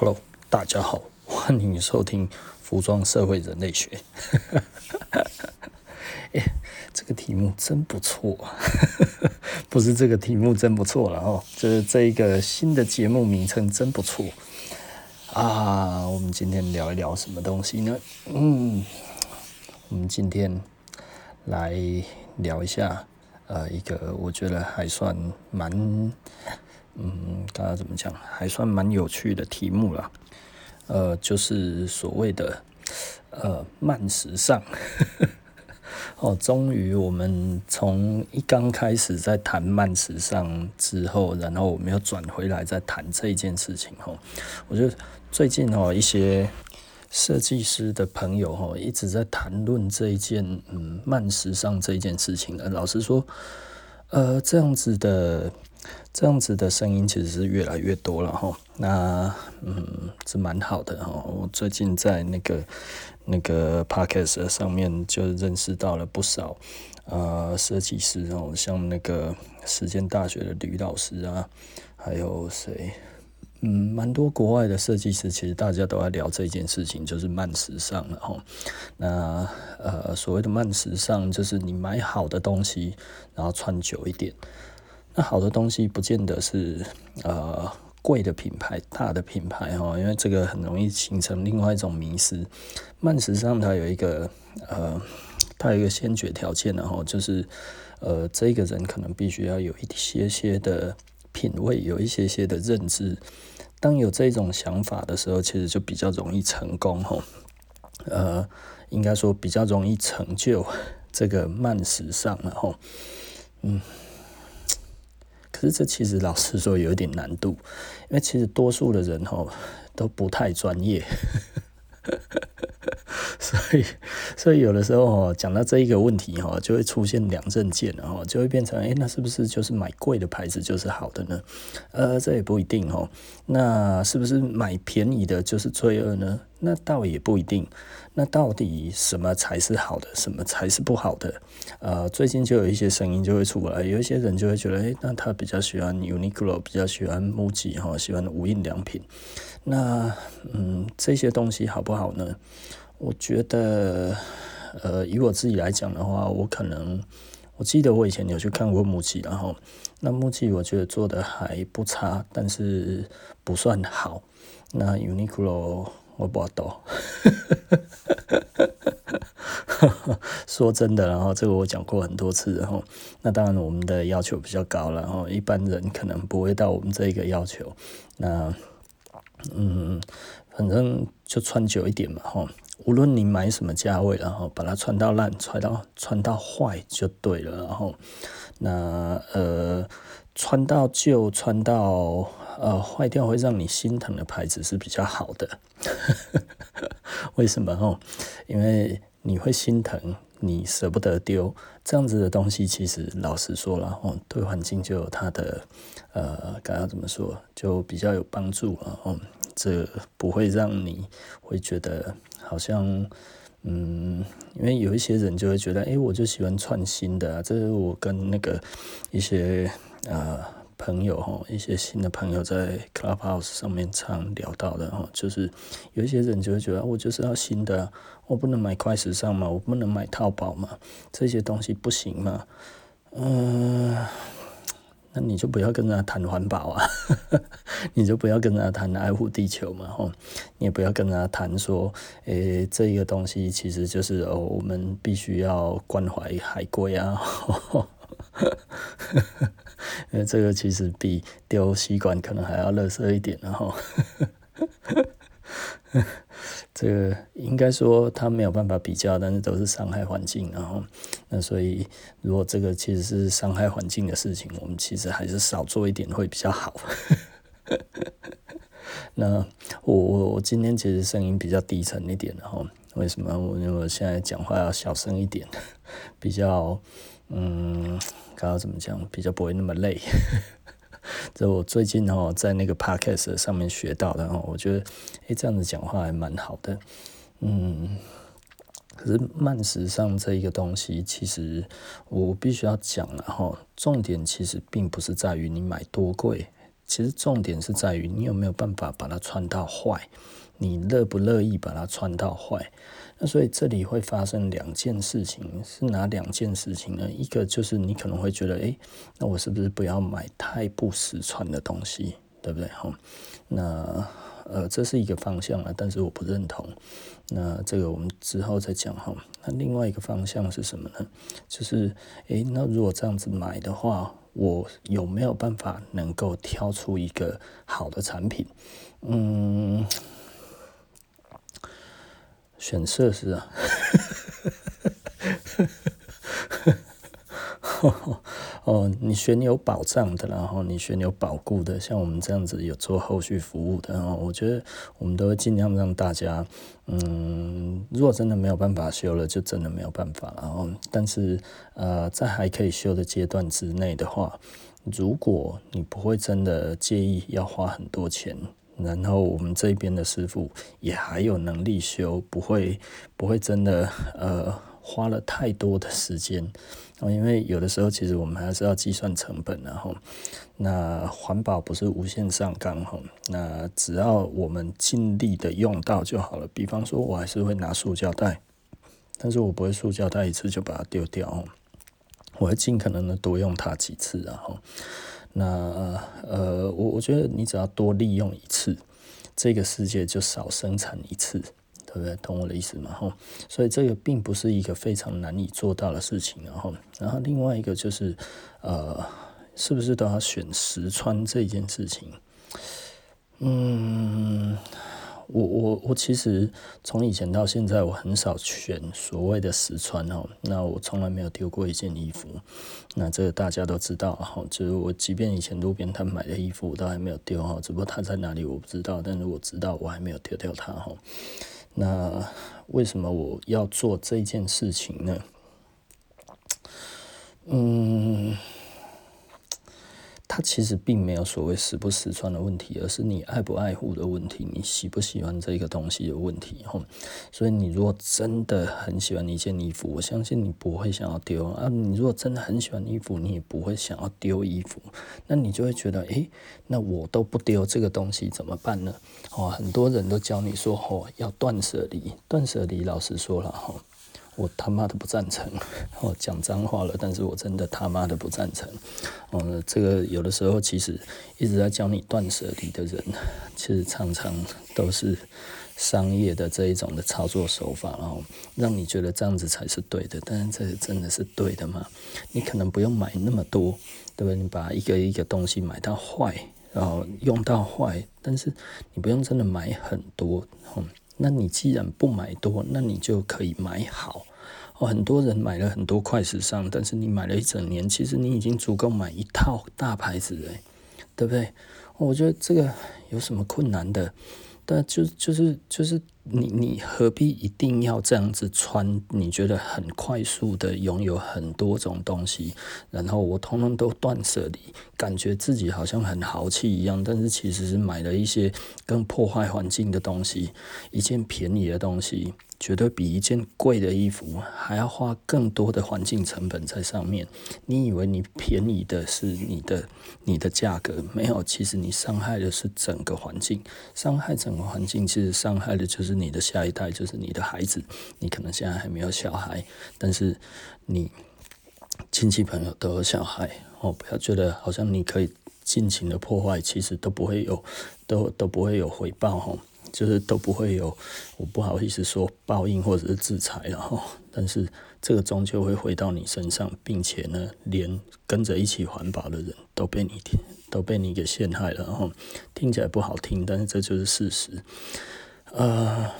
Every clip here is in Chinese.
Hello，大家好，欢迎收听服装社会人类学。哎，这个题目真不错，不是这个题目真不错了哦，就是这一个新的节目名称真不错啊。我们今天聊一聊什么东西呢？嗯，我们今天来聊一下，呃，一个我觉得还算蛮。嗯，大家怎么讲？还算蛮有趣的题目啦。呃，就是所谓的呃慢时尚。哦，终于我们从一刚开始在谈慢时尚之后，然后我们又转回来再谈这一件事情。哦，我觉得最近哦一些设计师的朋友哦一直在谈论这一件嗯慢时尚这一件事情。老实说，呃，这样子的。这样子的声音其实是越来越多了哈，那嗯是蛮好的哈。我最近在那个那个 podcast 上面就认识到了不少呃设计师哦，像那个实践大学的吕老师啊，还有谁嗯蛮多国外的设计师，其实大家都在聊这件事情，就是慢时尚了哈。那呃所谓的慢时尚，就是你买好的东西，然后穿久一点。那好的东西不见得是呃贵的品牌、大的品牌哈，因为这个很容易形成另外一种迷失。慢时尚它有一个呃，它有一个先决条件，然后就是呃，这个人可能必须要有一些些的品味，有一些些的认知。当有这种想法的时候，其实就比较容易成功哈。呃，应该说比较容易成就这个慢时尚然后嗯。可是这其实老实说有一点难度，因为其实多数的人吼都不太专业，所以所以有的时候哦讲到这一个问题哈，就会出现两刃剑，然后就会变成哎，那是不是就是买贵的牌子就是好的呢？呃，这也不一定哦。那是不是买便宜的就是罪恶呢？那倒也不一定。那到底什么才是好的，什么才是不好的？呃，最近就有一些声音就会出来，有一些人就会觉得，诶，那他比较喜欢 Uniqlo，比较喜欢 MUJI 哈，喜欢无印良品。那嗯，这些东西好不好呢？我觉得，呃，以我自己来讲的话，我可能，我记得我以前有去看过 MUJI，然后那 MUJI 我觉得做的还不差，但是不算好。那 Uniqlo 我不知道。说真的，然后这个我讲过很多次，然后那当然我们的要求比较高了，然后一般人可能不会到我们这一个要求。那嗯，反正就穿久一点嘛，哈，无论你买什么价位，然后把它穿到烂，穿到穿到坏就对了，然后那呃，穿到旧，穿到呃坏掉会让你心疼的牌子是比较好的。为什么？哦，因为你会心疼，你舍不得丢，这样子的东西，其实老实说了，哦，对环境就有它的，呃，该要怎么说，就比较有帮助了，哦，这不会让你会觉得好像，嗯，因为有一些人就会觉得，哎，我就喜欢穿新的，这是我跟那个一些，呃。朋友哈，一些新的朋友在 Clubhouse 上面常聊到的哈，就是有一些人就会觉得，我就是要新的，我不能买快时尚嘛，我不能买淘宝嘛，这些东西不行嘛，嗯、那你就不要跟他谈环保啊，你就不要跟他谈爱护地球嘛，吼，你也不要跟他谈说，诶、这个东西其实就是哦，我们必须要关怀海龟啊。因为，这个其实比丢吸管可能还要垃圾一点，然后，这个应该说它没有办法比较，但是都是伤害环境，然后，那所以如果这个其实是伤害环境的事情，我们其实还是少做一点会比较好。那我我我今天其实声音比较低沉一点，然后为什么？因为我现在讲话要小声一点，比较。嗯，刚刚怎么讲，比较不会那么累。这我最近哦，在那个 podcast 上面学到的哦，我觉得诶，这样子讲话还蛮好的。嗯，可是慢时尚这一个东西，其实我必须要讲了哈，重点其实并不是在于你买多贵，其实重点是在于你有没有办法把它穿到坏，你乐不乐意把它穿到坏？那所以这里会发生两件事情，是哪两件事情呢？一个就是你可能会觉得，诶，那我是不是不要买太不实穿的东西，对不对？哈，那。呃，这是一个方向啊，但是我不认同。那这个我们之后再讲哈。那另外一个方向是什么呢？就是，诶，那如果这样子买的话，我有没有办法能够挑出一个好的产品？嗯，选设施啊。哦，你选有保障的，然后你选有保固的，像我们这样子有做后续服务的，然后我觉得我们都会尽量让大家，嗯，如果真的没有办法修了，就真的没有办法了。然后，但是呃，在还可以修的阶段之内的话，如果你不会真的介意要花很多钱，然后我们这边的师傅也还有能力修，不会不会真的呃花了太多的时间。因为有的时候其实我们还是要计算成本，然后那环保不是无限上纲哈，那只要我们尽力的用到就好了。比方说，我还是会拿塑胶袋，但是我不会塑胶袋一次就把它丢掉，我会尽可能的多用它几次，然后那呃，我我觉得你只要多利用一次，这个世界就少生产一次。对不对？懂我的意思吗？吼，所以这个并不是一个非常难以做到的事情，然后，然后另外一个就是，呃，是不是都要选实穿这件事情？嗯，我我我其实从以前到现在，我很少选所谓的实穿哦。那我从来没有丢过一件衣服，那这个大家都知道哈。就是我即便以前路边摊买的衣服，我都还没有丢哈，只不过它在哪里我不知道，但是我知道我还没有丢掉它哈。那为什么我要做这件事情呢？嗯，它其实并没有所谓实不实穿的问题，而是你爱不爱护的问题，你喜不喜欢这个东西的问题。吼，所以你如果真的很喜欢一件衣服，我相信你不会想要丢啊。你如果真的很喜欢衣服，你也不会想要丢衣服，那你就会觉得，诶，那我都不丢这个东西怎么办呢？哦，很多人都教你说，哦，要断舍离，断舍离。老实说了，哈，我他妈的不赞成。我，讲脏话了，但是我真的他妈的不赞成。哦，这个有的时候其实一直在教你断舍离的人，其实常常都是商业的这一种的操作手法，然后让你觉得这样子才是对的。但是这真的是对的吗？你可能不用买那么多，对不对？你把一个一个东西买到坏。然后用到坏，但是你不用真的买很多，嗯，那你既然不买多，那你就可以买好。哦，很多人买了很多快时尚，但是你买了一整年，其实你已经足够买一套大牌子了，对不对？我觉得这个有什么困难的？但就就是就是你你何必一定要这样子穿？你觉得很快速的拥有很多种东西，然后我通通都断舍离，感觉自己好像很豪气一样，但是其实是买了一些更破坏环境的东西，一件便宜的东西。绝对比一件贵的衣服还要花更多的环境成本在上面。你以为你便宜的是你的你的价格？没有，其实你伤害的是整个环境。伤害整个环境，其实伤害的就是你的下一代，就是你的孩子。你可能现在还没有小孩，但是你亲戚朋友都有小孩哦。不要觉得好像你可以尽情的破坏，其实都不会有，都都不会有回报哦。就是都不会有，我不好意思说报应或者是制裁，然后，但是这个终究会回到你身上，并且呢，连跟着一起环保的人都被你都被你给陷害了，然后听起来不好听，但是这就是事实。呃，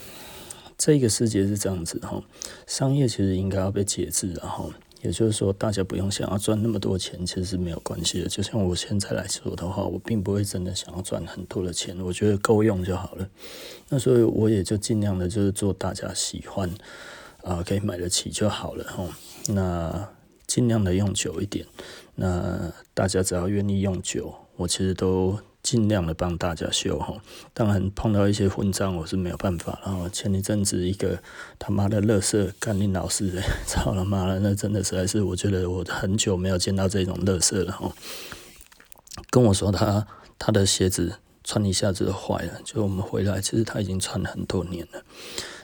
这个世界是这样子哈，商业其实应该要被节制，然后。也就是说，大家不用想要赚那么多钱，其实是没有关系的。就像我现在来说的话，我并不会真的想要赚很多的钱，我觉得够用就好了。那所以我也就尽量的，就是做大家喜欢，啊、可以买得起就好了哈。那尽量的用久一点，那大家只要愿意用久，我其实都。尽量的帮大家修哈，当然碰到一些混账我是没有办法。然后前一阵子一个他妈的乐色干你老师，操他妈的，那真的实在是我觉得我很久没有见到这种乐色了哈。跟我说他他的鞋子穿一下子坏了。就我们回来，其实他已经穿了很多年了。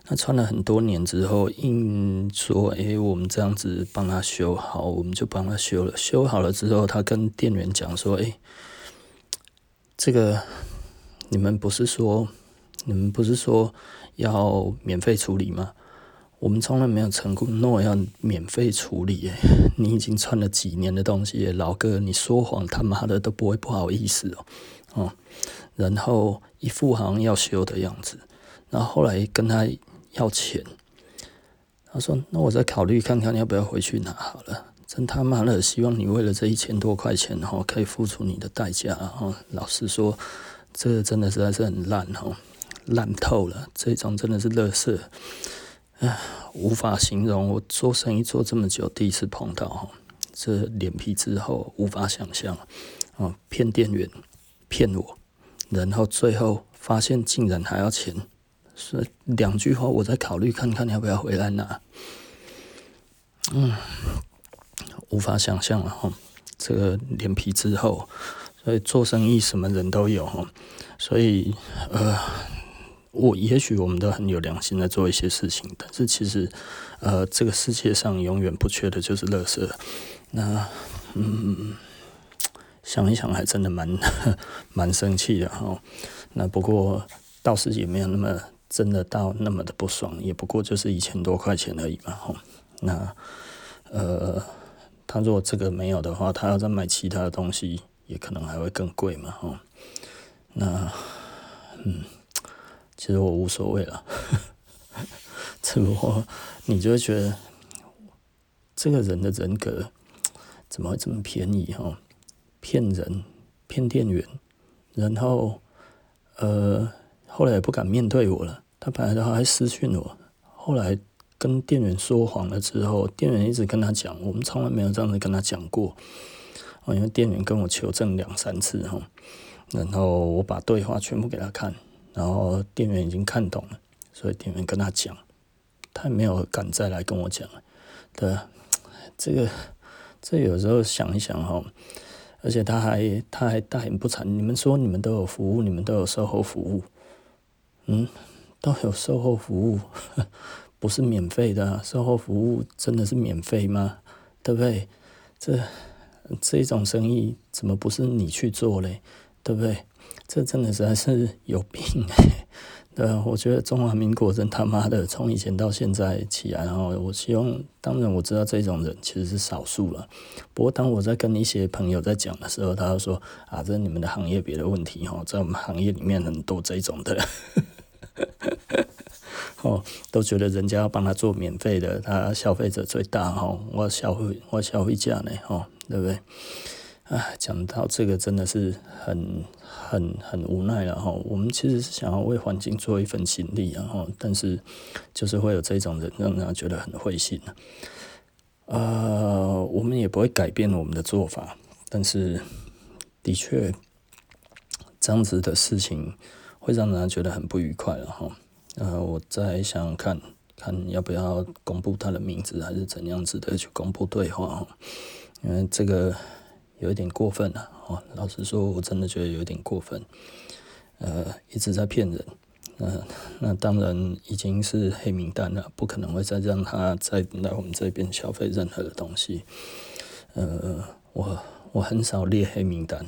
那穿了很多年之后，硬说：“哎、欸，我们这样子帮他修好，我们就帮他修了。修好了之后，他跟店员讲说：‘哎、欸，这个你们不是说，你们不是说要免费处理吗？我们从来没有承诺要免费处理。你已经穿了几年的东西，老哥，你说谎他妈的都不会不好意思哦，哦，然后一副好像要修的样子，然后后来跟他。”要钱，他说：“那我再考虑看看要不要回去拿好了。”真他妈的，希望你为了这一千多块钱哈，可以付出你的代价哈。老实说，这真的实在是很烂哈，烂透了。这种真的是垃圾，唉，无法形容。我做生意做这么久，第一次碰到哈，这脸皮之厚，无法想象啊！骗店员，骗我，然后最后发现竟然还要钱。说两句话，我再考虑看看要不要回来拿。嗯，无法想象了哈，这个脸皮之厚，所以做生意什么人都有哈。所以呃，我也许我们都很有良心在做一些事情，但是其实呃，这个世界上永远不缺的就是垃圾。那嗯，想一想还真的蛮 蛮生气的哈。那不过倒是也没有那么。真的到那么的不爽，也不过就是一千多块钱而已嘛，哈。那呃，他如果这个没有的话，他要再买其他的东西，也可能还会更贵嘛，吼。那嗯，其实我无所谓了，只不过你就会觉得这个人的人格怎么会这么便宜，吼？骗人，骗店员，然后呃，后来也不敢面对我了。他本来的话还私讯我，后来跟店员说谎了之后，店员一直跟他讲，我们从来没有这样子跟他讲过。哦因为店员跟我求证两三次哈，然后我把对话全部给他看，然后店员已经看懂了，所以店员跟他讲，他也没有敢再来跟我讲。对，这个这有时候想一想哈，而且他还他还大言不惭，你们说你们都有服务，你们都有售后服务，嗯。都有售后服务，不是免费的。售后服务真的是免费吗？对不对？这这种生意怎么不是你去做嘞？对不对？这真的实在是有病欸。对，我觉得中华民国真他妈的从以前到现在起来，然后我希望，当然我知道这种人其实是少数了。不过当我在跟一些朋友在讲的时候，他就说啊，这是你们的行业别的问题哦，在我们行业里面很多这种的。哦，都觉得人家要帮他做免费的，他消费者最大哈，我消费我消费价呢，哈，对不对？哎，讲到这个真的是很很很无奈了哈。我们其实是想要为环境做一份心力，然后但是就是会有这种人让人家觉得很灰心。呃，我们也不会改变我们的做法，但是的确这样子的事情。会让人觉得很不愉快了哈，呃，我再想想看看要不要公布他的名字，还是怎样子的去公布对话哦，因为这个有一点过分了哦。老实说，我真的觉得有点过分，呃，一直在骗人，呃，那当然已经是黑名单了，不可能会再让他再来我们这边消费任何的东西。呃，我我很少列黑名单。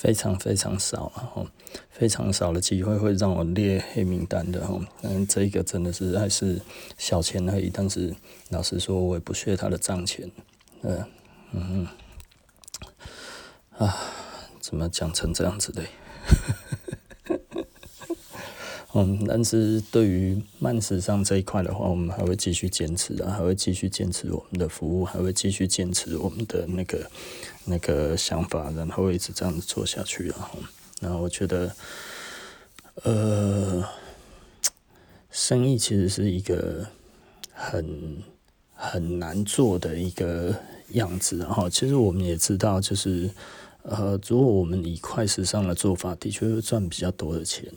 非常非常少啊，哈，非常少的机会会让我列黑名单的哈，嗯，这个真的是还是小钱而已，但是老实说，我也不屑他的账钱，嗯嗯，啊，怎么讲成这样子的？嗯，但是对于慢时尚这一块的话，我们还会继续坚持啊，还会继续坚持我们的服务，还会继续坚持我们的那个那个想法，然后一直这样子做下去啊。然后我觉得，呃，生意其实是一个很很难做的一个样子。然后其实我们也知道，就是呃，如果我们以快时尚的做法，的确会赚比较多的钱。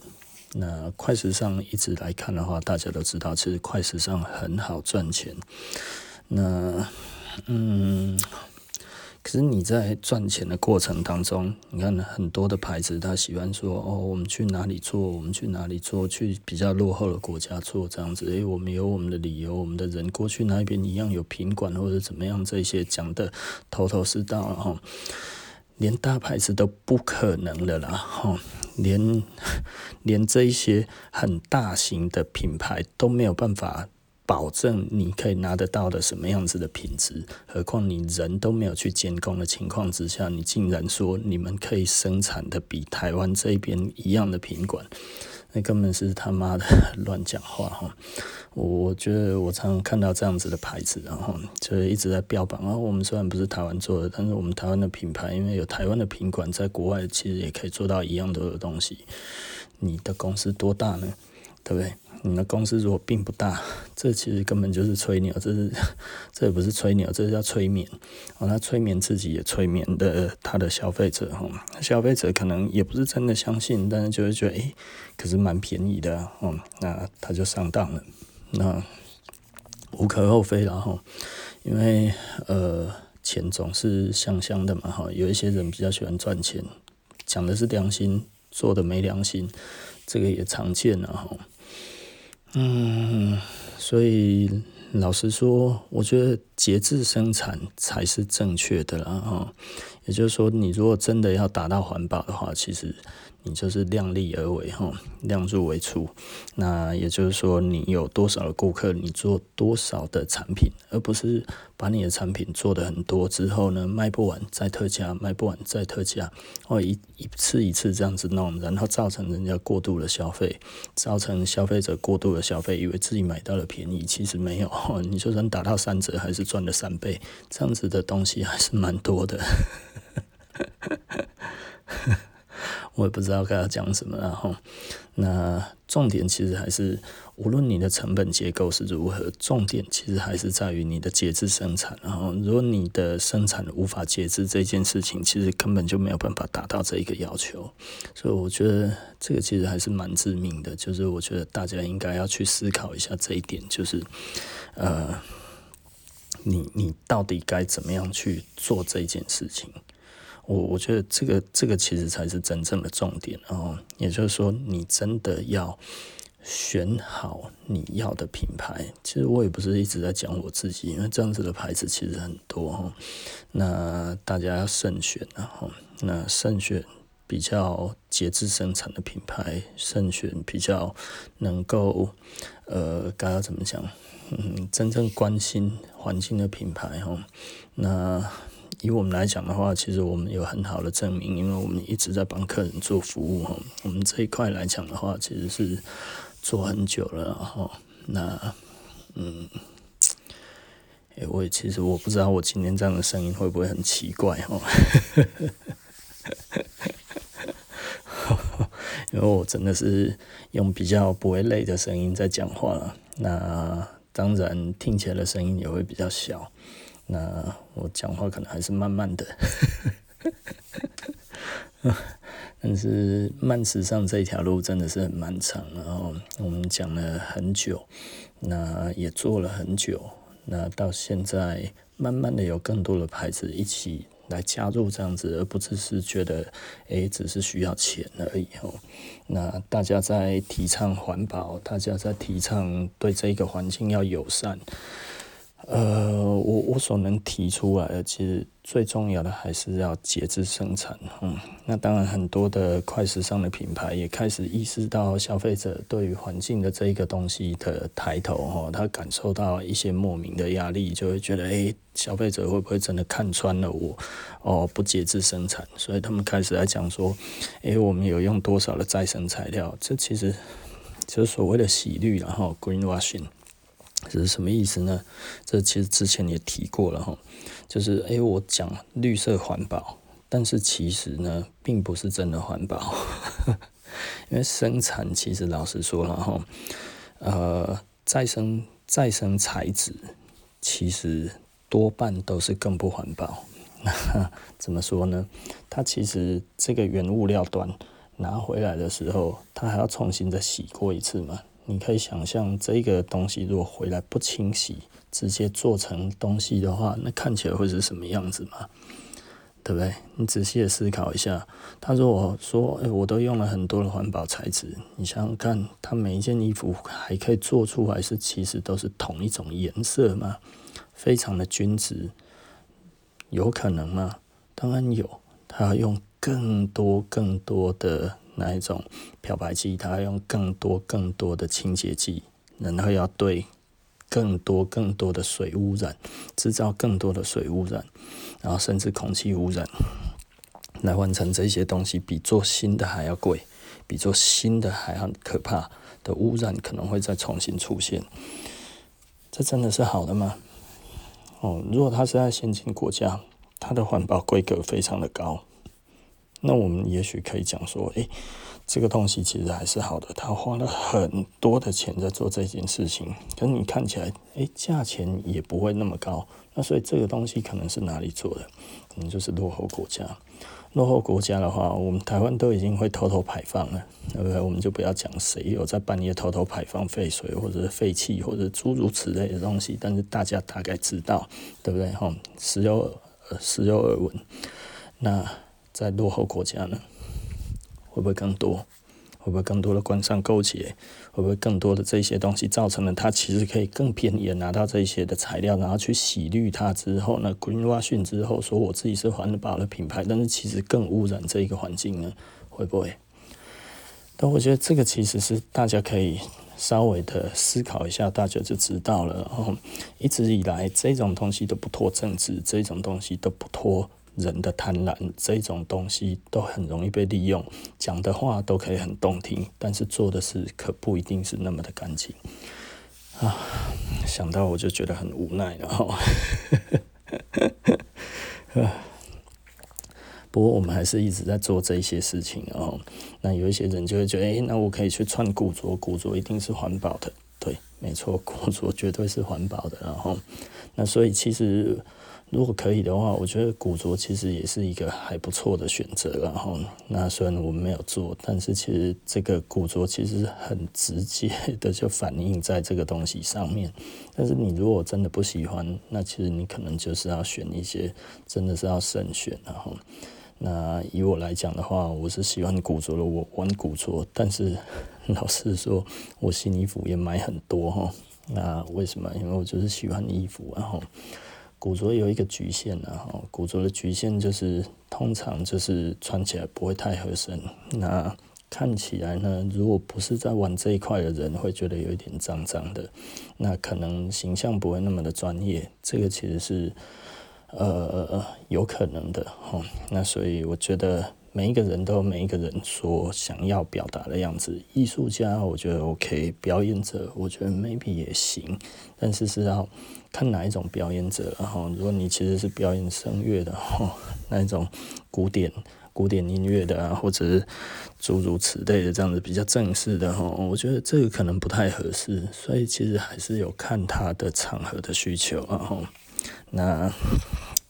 那快时尚一直来看的话，大家都知道，其实快时尚很好赚钱。那嗯，可是你在赚钱的过程当中，你看很多的牌子，他喜欢说哦，我们去哪里做，我们去哪里做，去比较落后的国家做这样子。诶，我们有我们的理由，我们的人过去那边一样有品管或者怎么样，这些讲的头头是道，然后连大牌子都不可能的啦，哈，连 连这一些很大型的品牌都没有办法。保证你可以拿得到的什么样子的品质？何况你人都没有去监控的情况之下，你竟然说你们可以生产的比台湾这边一样的品管，那根本是他妈的 乱讲话哈！我觉得我常常看到这样子的牌子，然后就是一直在标榜啊，我们虽然不是台湾做的，但是我们台湾的品牌，因为有台湾的品管，在国外其实也可以做到一样多的东西。你的公司多大呢？对不对？你的公司如果并不大，这其实根本就是吹牛，这是 这也不是吹牛，这是叫催眠。哦，他催眠自己，也催眠的他的消费者。哈，消费者可能也不是真的相信，但是就会觉得，诶，可是蛮便宜的，哦，那他就上当了。那无可厚非了，哈，因为呃，钱总是香香的嘛，哈，有一些人比较喜欢赚钱，讲的是良心，做的没良心，这个也常见了，哈。嗯，所以老实说，我觉得节制生产才是正确的啦，哈。也就是说，你如果真的要达到环保的话，其实。你就是量力而为哈，量入为出。那也就是说，你有多少的顾客，你做多少的产品，而不是把你的产品做得很多之后呢，卖不完再特价，卖不完再特价，哦，一一次一次这样子弄，然后造成人家过度的消费，造成消费者过度的消费，以为自己买到了便宜，其实没有。你就算打到三折，还是赚了三倍，这样子的东西还是蛮多的。我也不知道该要讲什么，然后那重点其实还是，无论你的成本结构是如何，重点其实还是在于你的节制生产。然后，如果你的生产无法节制这件事情，其实根本就没有办法达到这一个要求。所以，我觉得这个其实还是蛮致命的。就是我觉得大家应该要去思考一下这一点，就是呃，你你到底该怎么样去做这件事情？我我觉得这个这个其实才是真正的重点哦，也就是说，你真的要选好你要的品牌。其实我也不是一直在讲我自己，因为这样子的牌子其实很多哈。那大家要慎选然后，那慎选比较节制生产的品牌，慎选比较能够呃，该要怎么讲？嗯，真正关心环境的品牌哈。那以我们来讲的话，其实我们有很好的证明，因为我们一直在帮客人做服务哈。我们这一块来讲的话，其实是做很久了哈。那嗯，诶，我也其实我不知道我今天这样的声音会不会很奇怪哈，因为我真的是用比较不会累的声音在讲话了。那当然听起来的声音也会比较小。那我讲话可能还是慢慢的，但是慢时尚这条路真的是很漫长，然后我们讲了很久，那也做了很久，那到现在慢慢的有更多的牌子一起来加入这样子，而不只是觉得诶只是需要钱而已哦。那大家在提倡环保，大家在提倡对这个环境要友善。呃，我所能提出来的，其实最重要的还是要节制生产。嗯，那当然很多的快时尚的品牌也开始意识到消费者对于环境的这一个东西的抬头哈，他感受到一些莫名的压力，就会觉得，诶，消费者会不会真的看穿了我哦，不节制生产？所以他们开始来讲说，诶，我们有用多少的再生材料？这其实就是所谓的洗绿，然后 greenwashing。这是什么意思呢？这其实之前也提过了哈，就是诶，我讲绿色环保，但是其实呢，并不是真的环保，因为生产其实老实说了哈，呃，再生再生材质其实多半都是更不环保。怎么说呢？它其实这个原物料端拿回来的时候，它还要重新再洗过一次嘛。你可以想象这个东西如果回来不清洗，直接做成东西的话，那看起来会是什么样子吗？对不对？你仔细的思考一下，他如果说，哎，我都用了很多的环保材质，你想想看，他每一件衣服还可以做出来是其实都是同一种颜色吗？非常的均值，有可能吗？当然有，他要用更多更多的那一种漂白剂，它要用更多更多的清洁剂，然后要对。更多更多的水污染，制造更多的水污染，然后甚至空气污染，来完成这些东西，比做新的还要贵，比做新的还要可怕的污染可能会再重新出现。这真的是好的吗？哦，如果它是在先进国家，它的环保规格非常的高，那我们也许可以讲说，诶。这个东西其实还是好的，他花了很多的钱在做这件事情，可是你看起来，诶，价钱也不会那么高。那所以这个东西可能是哪里做的？可能就是落后国家。落后国家的话，我们台湾都已经会偷偷排放了，对不对？我们就不要讲谁有在半夜偷偷排放废水或者是废气或者诸如此类的东西，但是大家大概知道，对不对？哈，时有时有耳闻。那在落后国家呢？会不会更多？会不会更多的官商勾结？会不会更多的这些东西造成了它其实可以更便宜的拿到这些的材料，然后去洗绿它之后呢？Greenwashing 之后说我自己是环保的品牌，但是其实更污染这一个环境呢？会不会？但我觉得这个其实是大家可以稍微的思考一下，大家就知道了。然后一直以来这种东西都不脱政治，这种东西都不脱。人的贪婪这种东西都很容易被利用，讲的话都可以很动听，但是做的事可不一定是那么的干净啊！想到我就觉得很无奈了哈。不过我们还是一直在做这些事情哦。那有一些人就会觉得，诶，那我可以去穿古着，古着一定是环保的，对，没错，古着绝对是环保的。然后，那所以其实。如果可以的话，我觉得古着其实也是一个还不错的选择。然后，那虽然我们没有做，但是其实这个古着其实很直接的就反映在这个东西上面。但是你如果真的不喜欢，那其实你可能就是要选一些真的是要慎选。然后，那以我来讲的话，我是喜欢古着的，我玩古着。但是老实说，我新衣服也买很多哈。那为什么？因为我就是喜欢衣服，然后。古着有一个局限啊，古着的局限就是通常就是穿起来不会太合身，那看起来呢，如果不是在玩这一块的人，会觉得有一点脏脏的，那可能形象不会那么的专业，这个其实是呃有可能的哈。那所以我觉得。每一个人都有每一个人所想要表达的样子。艺术家我觉得 OK，表演者我觉得 maybe 也行，但是是要看哪一种表演者。然后，如果你其实是表演声乐的，吼，那一种古典古典音乐的啊，或者是诸如此类的这样子比较正式的吼，我觉得这个可能不太合适。所以其实还是有看他的场合的需求，然后那。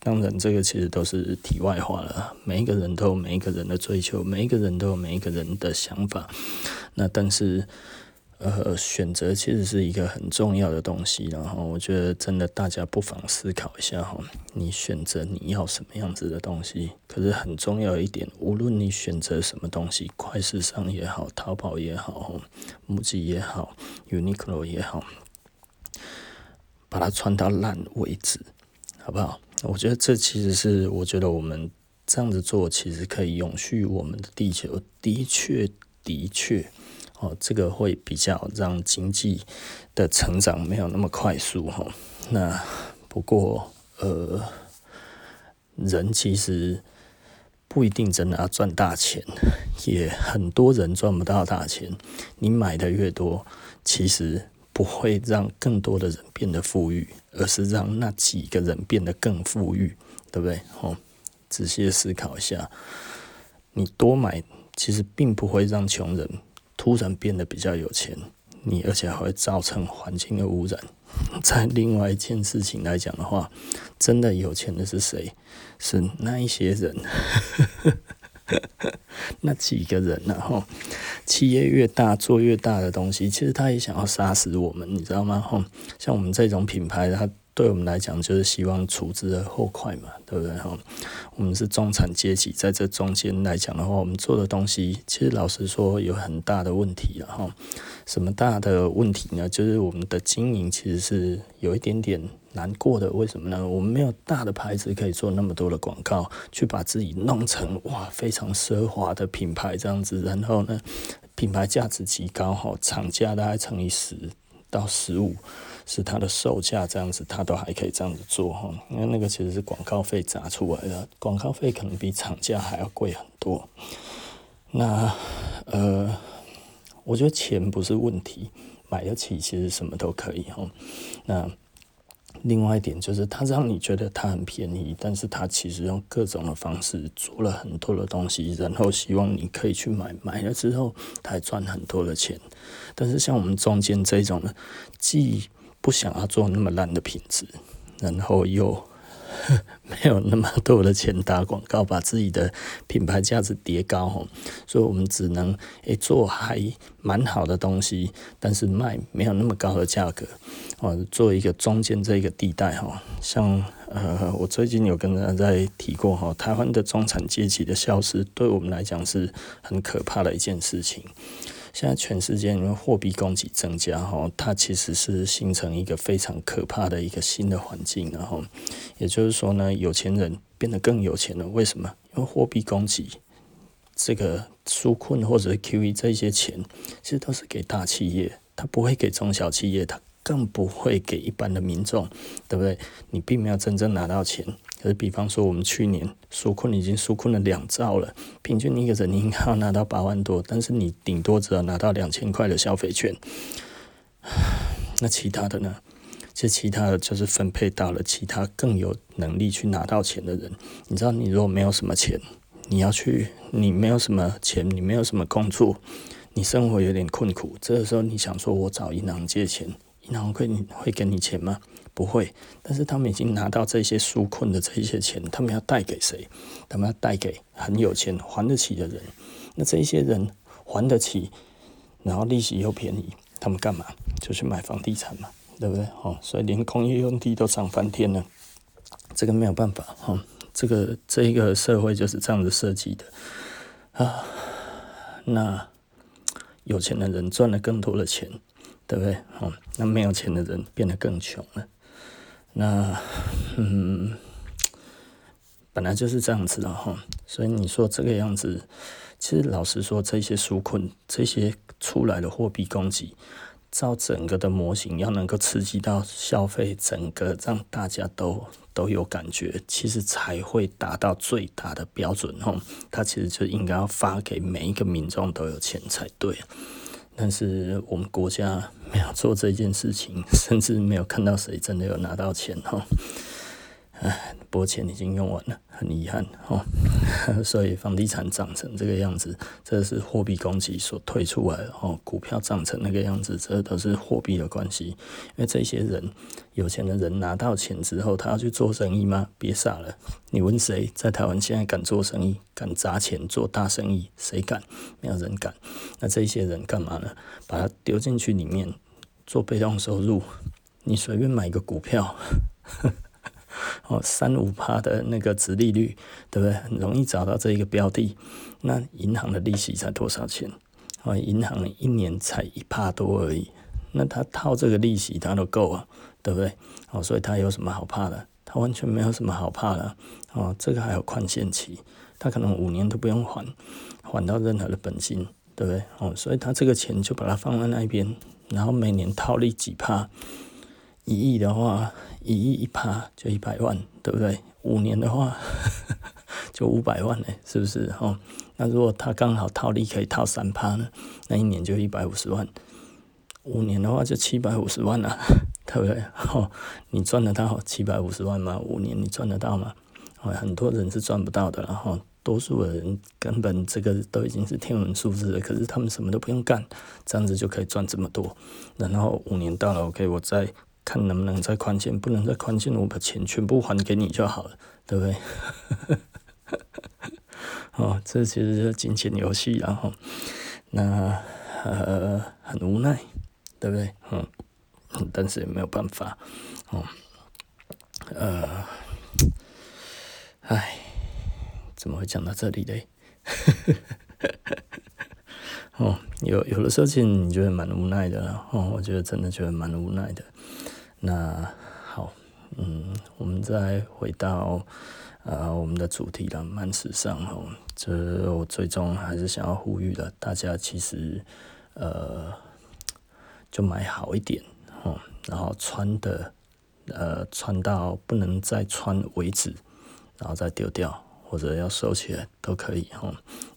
当然，这个其实都是题外话了。每一个人都有每一个人的追求，每一个人都有每一个人的想法。那但是，呃，选择其实是一个很重要的东西。然后，我觉得真的大家不妨思考一下哈，你选择你要什么样子的东西。可是很重要一点，无论你选择什么东西，快时尚也好，淘宝也好，MUJI 也好，Uniqlo 也好，把它穿到烂为止，好不好？我觉得这其实是，我觉得我们这样子做，其实可以永续我们的地球。的确，的确，哦，这个会比较让经济的成长没有那么快速哈。那不过，呃，人其实不一定真的要赚大钱，也很多人赚不到大钱。你买的越多，其实。不会让更多的人变得富裕，而是让那几个人变得更富裕，对不对？哦，仔细思考一下，你多买其实并不会让穷人突然变得比较有钱，你而且还会造成环境的污染。在另外一件事情来讲的话，真的有钱的是谁？是那一些人。那几个人呢？吼，企业越大，做越大的东西，其实他也想要杀死我们，你知道吗？吼，像我们这种品牌，他对我们来讲，就是希望除之而后快嘛，对不对哈？我们是中产阶级，在这中间来讲的话，我们做的东西，其实老实说有很大的问题了哈。什么大的问题呢？就是我们的经营其实是有一点点难过的。为什么呢？我们没有大的牌子可以做那么多的广告，去把自己弄成哇非常奢华的品牌这样子，然后呢，品牌价值极高哈，厂价大概乘以十到十五。是它的售价这样子，它都还可以这样子做哈，因为那个其实是广告费砸出来的，广告费可能比厂价还要贵很多。那呃，我觉得钱不是问题，买得起其实什么都可以哈。那另外一点就是，它让你觉得它很便宜，但是它其实用各种的方式做了很多的东西，然后希望你可以去买，买了之后它还赚很多的钱。但是像我们中间这种呢，既不想要做那么烂的品质，然后又 没有那么多的钱打广告，把自己的品牌价值叠高吼，所以我们只能诶做还蛮好的东西，但是卖没有那么高的价格，哦，做一个中间这一个地带哈，像呃，我最近有跟大家在提过哈，台湾的中产阶级的消失，对我们来讲是很可怕的一件事情。现在全世界因为货币供给增加，哈，它其实是形成一个非常可怕的一个新的环境，然后，也就是说呢，有钱人变得更有钱了。为什么？因为货币供给这个纾困或者 QE 这些钱，其实都是给大企业，它不会给中小企业，的更不会给一般的民众，对不对？你并没有真正拿到钱。可是，比方说，我们去年纾困已经纾困了两兆了，平均一个人你应该要拿到八万多，但是你顶多只要拿到两千块的消费券。那其他的呢？其实其他的就是分配到了其他更有能力去拿到钱的人。你知道，你如果没有什么钱，你要去，你没有什么钱，你没有什么工作，你生活有点困苦。这个时候，你想说我找银行借钱，然后会会给你钱吗？不会，但是他们已经拿到这些纾困的这一些钱，他们要贷给谁？他们要贷给很有钱还得起的人。那这一些人还得起，然后利息又便宜，他们干嘛？就去买房地产嘛，对不对？哦，所以连工业用地都涨翻天了。这个没有办法，哈、哦，这个这一个社会就是这样子设计的啊。那有钱的人赚了更多的钱，对不对？哦，那没有钱的人变得更穷了。那，嗯，本来就是这样子的哈，所以你说这个样子，其实老实说，这些纾困，这些出来的货币供给，照整个的模型，要能够刺激到消费，整个让大家都都有感觉，其实才会达到最大的标准哈。它其实就应该要发给每一个民众都有钱才对。但是我们国家没有做这件事情，甚至没有看到谁真的有拿到钱哈。唉，拨钱已经用完了，很遗憾哈。所以房地产涨成这个样子，这是货币供给所推出来的哈。股票涨成那个样子，这都是货币的关系。因为这些人，有钱的人拿到钱之后，他要去做生意吗？别傻了，你问谁在台湾现在敢做生意、敢砸钱做大生意？谁敢？没有人敢。那这些人干嘛呢？把它丢进去里面做被动收入。你随便买一个股票。哦，三五趴的那个殖利率，对不对？很容易找到这一个标的。那银行的利息才多少钱？哦，银行一年才一趴多而已。那他套这个利息，他都够啊，对不对？哦，所以他有什么好怕的？他完全没有什么好怕的。哦，这个还有宽限期，他可能五年都不用还，还到任何的本金，对不对？哦，所以他这个钱就把它放在那边，然后每年套利几趴。一亿的话，一亿一趴就一百万，对不对？五年的话 就五百万嘞，是不是？哦，那如果他刚好套利可以套三趴呢？那一年就一百五十万。五年的话就七百五十万了，对不对？哦，你赚得到七百五十万吗？五年你赚得到吗？哦，很多人是赚不到的，然后多数的人根本这个都已经是天文数字了。可是他们什么都不用干，这样子就可以赚这么多。然后五年到了，OK，我再。看能不能再宽限，不能再宽限，我把钱全部还给你就好了，对不对？哦，这其实是金钱游戏，然后那呃很无奈，对不对？嗯，但是也没有办法，哦，呃，哎，怎么会讲到这里嘞？哦，有有的时候其实你觉得蛮无奈的哦，我觉得真的觉得蛮无奈的。那好，嗯，我们再回到呃我们的主题了，慢时尚哦。这我最终还是想要呼吁的，大家其实呃就买好一点哦，然后穿的呃穿到不能再穿为止，然后再丢掉。或者要收起来都可以哈，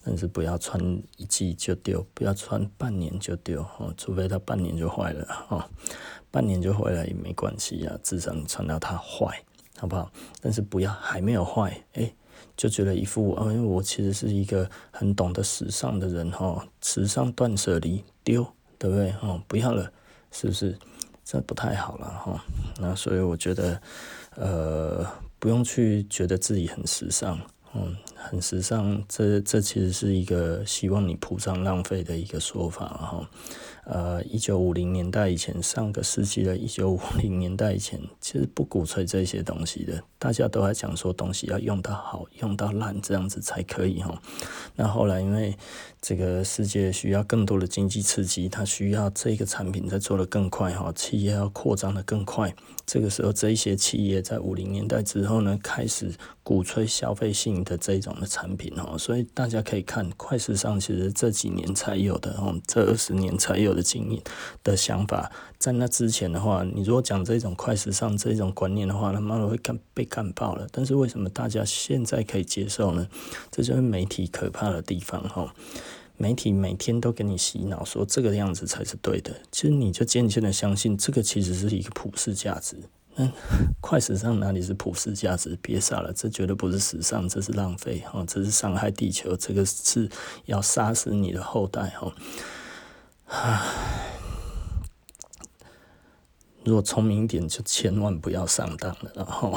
但是不要穿一季就丢，不要穿半年就丢哈，除非它半年就坏了哈，半年就坏了也没关系啊，至少你穿到它坏，好不好？但是不要还没有坏，诶，就觉得一副啊，因为我其实是一个很懂得时尚的人哈，时尚断舍离丢，对不对？哦，不要了，是不是？这不太好了哈。那所以我觉得，呃，不用去觉得自己很时尚。嗯，很时尚，这这其实是一个希望你铺张浪费的一个说法哈。呃，一九五零年代以前，上个世纪的一九五零年代以前，其实不鼓吹这些东西的。大家都在讲说，东西要用到好，用到烂，这样子才可以哈。那后来因为这个世界需要更多的经济刺激，它需要这个产品在做得更快哈，企业要扩张得更快。这个时候，这一些企业在五零年代之后呢，开始鼓吹消费性的这种的产品哦。所以大家可以看，快时尚其实这几年才有的哦，这二十年才有的经验的想法，在那之前的话，你如果讲这种快时尚这种观念的话，他妈的会干被干爆了。但是为什么大家现在可以接受呢？这就是媒体可怕的地方哈。媒体每天都给你洗脑，说这个样子才是对的，其实你就渐渐的相信这个其实是一个普世价值。嗯，快时尚哪里是普世价值？别傻了，这绝对不是时尚，这是浪费哦，这是伤害地球，这个是要杀死你的后代哦。唉，如果聪明点，就千万不要上当了，然后。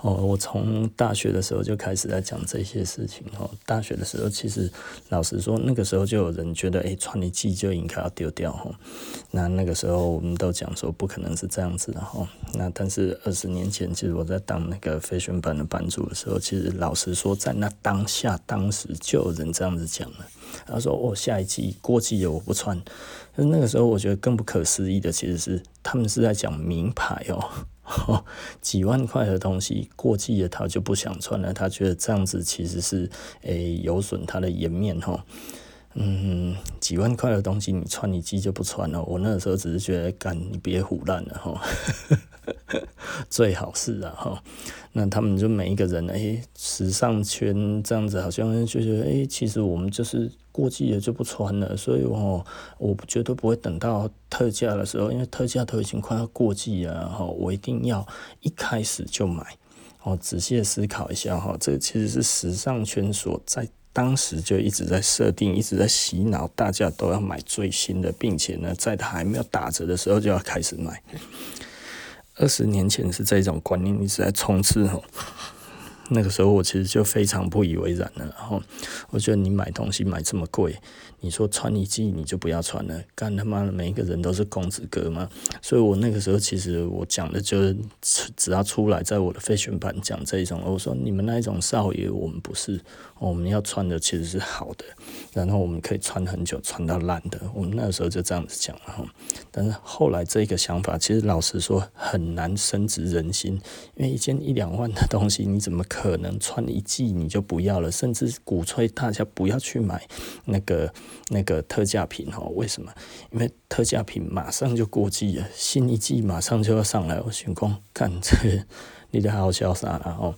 哦，我从大学的时候就开始在讲这些事情。哦，大学的时候，其实老实说，那个时候就有人觉得，诶，穿一季就应该要丢掉。哈，那那个时候我们都讲说，不可能是这样子的。哈，那但是二十年前，其实我在当那个 Fashion 班的班主的时候，其实老实说，在那当下，当时就有人这样子讲了。他说：“哦，下一季过季了，我不穿。”但是那个时候，我觉得更不可思议的，其实是他们是在讲名牌哦。哦，几万块的东西过季了，他就不想穿了。他觉得这样子其实是诶、有损他的颜面哈。嗯，几万块的东西你穿你季就不穿了。我那个时候只是觉得，干你别腐烂了哈。最好是啊哈。那他们就每一个人诶、欸，时尚圈这样子好像就觉得诶、其实我们就是。过季了就不穿了，所以哦，我绝对不会等到特价的时候，因为特价都已经快要过季了，哈，我一定要一开始就买。哦，仔细的思考一下哈，这其实是时尚圈所在当时就一直在设定，一直在洗脑，大家都要买最新的，并且呢，在它还没有打折的时候就要开始买。二十年前是这种观念一直在冲刺哦。那个时候我其实就非常不以为然了，然后我觉得你买东西买这么贵。你说穿一季你就不要穿了，干他妈的每一个人都是公子哥吗？所以我那个时候其实我讲的就是只要出来在我的废选版讲这种，我说你们那一种少爷我们不是，我们要穿的其实是好的，然后我们可以穿很久，穿到烂的。我们那时候就这样子讲了哈。但是后来这个想法其实老实说很难深植人心，因为一件一两万的东西你怎么可能穿一季你就不要了？甚至鼓吹大家不要去买那个。那个特价品哈，为什么？因为特价品马上就过季了，新一季马上就要上来。我想讲，看这，你的好潇洒了哦。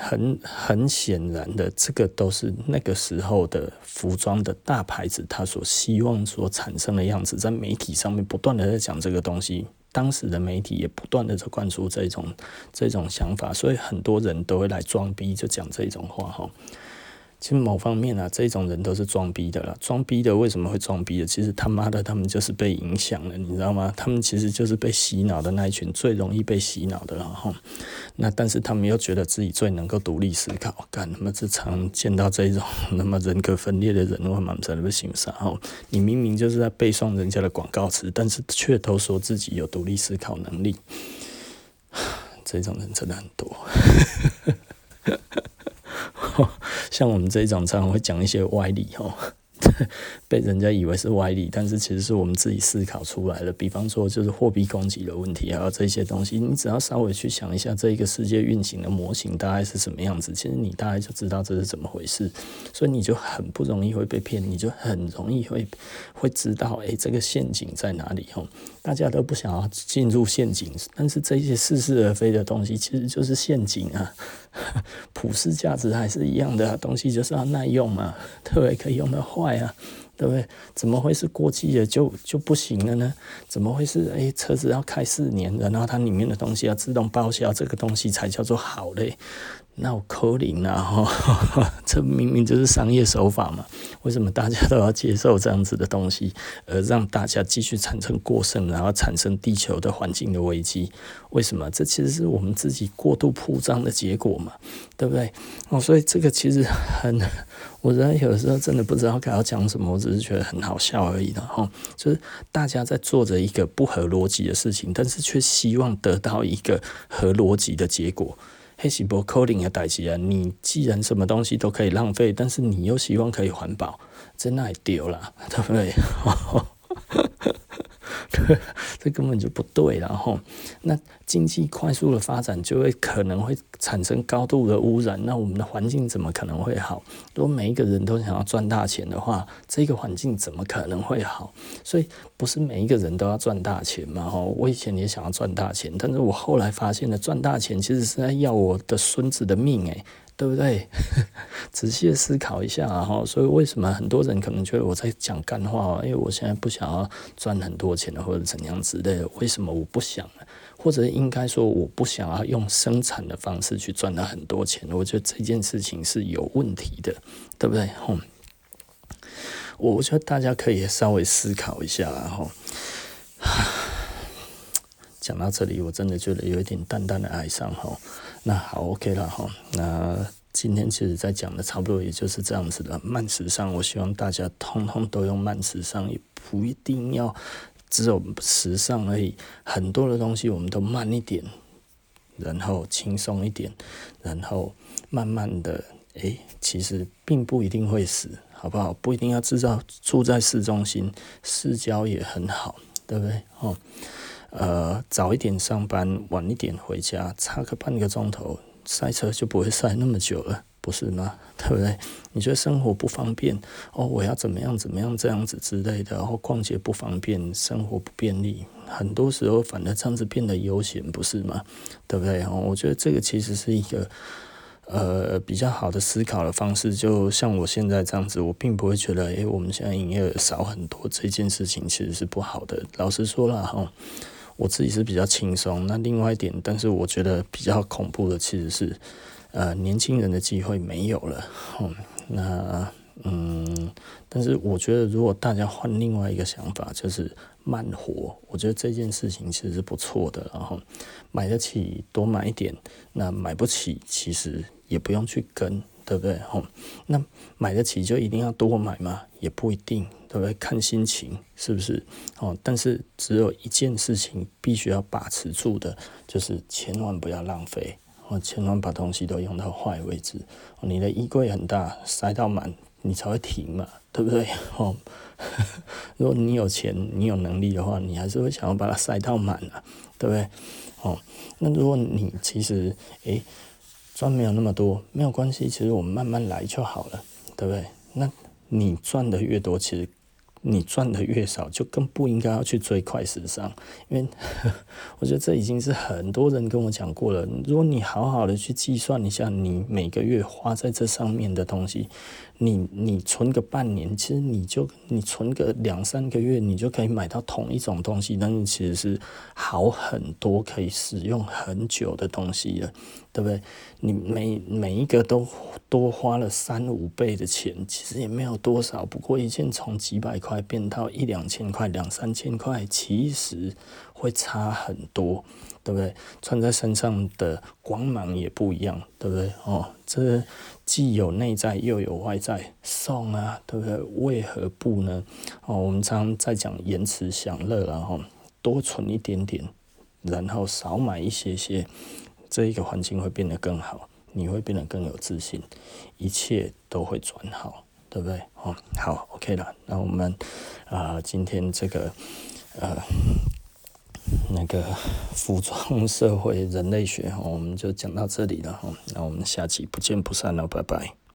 很很显然的，这个都是那个时候的服装的大牌子，他所希望所产生的样子，在媒体上面不断的在讲这个东西。当时的媒体也不断的在灌输这种这种想法，所以很多人都会来装逼，就讲这种话哈。其实某方面啊，这种人都是装逼的啦。装逼的为什么会装逼的？其实他妈的，他们就是被影响了，你知道吗？他们其实就是被洗脑的那一群，最容易被洗脑的。然后，那但是他们又觉得自己最能够独立思考。干他妈这常见到这种 那么人格分裂的人，我蛮在那边欣赏。哦，你明明就是在背诵人家的广告词，但是却都说自己有独立思考能力。这种人真的很多。像我们这一种常常会讲一些歪理哦，被人家以为是歪理，但是其实是我们自己思考出来的。比方说，就是货币供给的问题，还有这些东西，你只要稍微去想一下，这一个世界运行的模型大概是什么样子，其实你大概就知道这是怎么回事。所以你就很不容易会被骗，你就很容易会会知道，哎，这个陷阱在哪里哦。大家都不想要进入陷阱，但是这些似是而非的东西其实就是陷阱啊。普世价值还是一样的东西，就是要耐用嘛，对不对？可以用的坏啊，对不对？怎么会是过期的就就不行了呢？怎么会是诶，车子要开四年的，然后它里面的东西要自动报销，这个东西才叫做好嘞？那我扣零了哈，这明明就是商业手法嘛？为什么大家都要接受这样子的东西，而让大家继续产生过剩，然后产生地球的环境的危机？为什么？这其实是我们自己过度铺张的结果嘛，对不对？哦，所以这个其实很，我觉得有时候真的不知道该要讲什么，我只是觉得很好笑而已的哈。就是大家在做着一个不合逻辑的事情，但是却希望得到一个合逻辑的结果。黑是不可能的代志啊！你既然什么东西都可以浪费，但是你又希望可以环保，真爱丢了，对不 对？这根本就不对，然后那经济快速的发展就会可能会产生高度的污染，那我们的环境怎么可能会好？如果每一个人都想要赚大钱的话，这个环境怎么可能会好？所以不是每一个人都要赚大钱嘛？哈，我以前也想要赚大钱，但是我后来发现了，赚大钱其实是在要我的孙子的命，诶。对不对？仔细思考一下哈，所以为什么很多人可能觉得我在讲干话？因为我现在不想要赚很多钱或者怎样之类的。为什么我不想？或者应该说我不想要用生产的方式去赚到很多钱？我觉得这件事情是有问题的，对不对？嗯，我觉得大家可以稍微思考一下哈。讲到这里，我真的觉得有一点淡淡的哀伤吼。那好，OK 了吼。那今天其实在讲的差不多也就是这样子的慢时尚。我希望大家通通都用慢时尚，也不一定要只有时尚而已。很多的东西我们都慢一点，然后轻松一点，然后慢慢的，诶，其实并不一定会死，好不好？不一定要制造住在市中心，市郊也很好，对不对？哦。呃，早一点上班，晚一点回家，差个半个钟头，塞车就不会塞那么久了，不是吗？对不对？你觉得生活不方便哦？我要怎么样怎么样这样子之类的，然后逛街不方便，生活不便利，很多时候反而这样子变得悠闲，不是吗？对不对？哦，我觉得这个其实是一个呃比较好的思考的方式。就像我现在这样子，我并不会觉得，诶，我们现在营业额少很多，这件事情其实是不好的。老实说了哈。我自己是比较轻松，那另外一点，但是我觉得比较恐怖的其实是，呃，年轻人的机会没有了。嗯，那嗯，但是我觉得如果大家换另外一个想法，就是慢活，我觉得这件事情其实是不错的。然后买得起多买一点，那买不起其实也不用去跟。对不对？哦，那买得起就一定要多买吗？也不一定，对不对？看心情，是不是？哦，但是只有一件事情必须要把持住的，就是千万不要浪费，哦，千万把东西都用到坏为止。哦，你的衣柜很大，塞到满，你才会停嘛，对不对？哦，如果你有钱，你有能力的话，你还是会想要把它塞到满啊，对不对？哦，那如果你其实，诶。赚没有那么多，没有关系，其实我们慢慢来就好了，对不对？那你赚的越多，其实你赚的越少，就更不应该要去追快时尚，因为 我觉得这已经是很多人跟我讲过了。如果你好好的去计算一下，你每个月花在这上面的东西，你你存个半年，其实你就你存个两三个月，你就可以买到同一种东西，但是其实是好很多，可以使用很久的东西了，对不对？你每每一个都多花了三五倍的钱，其实也没有多少，不过一件从几百块变到一两千块、两三千块，其实会差很多。对不对？穿在身上的光芒也不一样，对不对？哦，这既有内在又有外在，送啊，对不对？为何不呢？哦，我们常常在讲延迟享乐，然后多存一点点，然后少买一些些，这一个环境会变得更好，你会变得更有自信，一切都会转好，对不对？哦，好，OK 了，那我们啊、今天这个呃。那个服装社会人类学，我们就讲到这里了哈，那我们下期不见不散了，拜拜。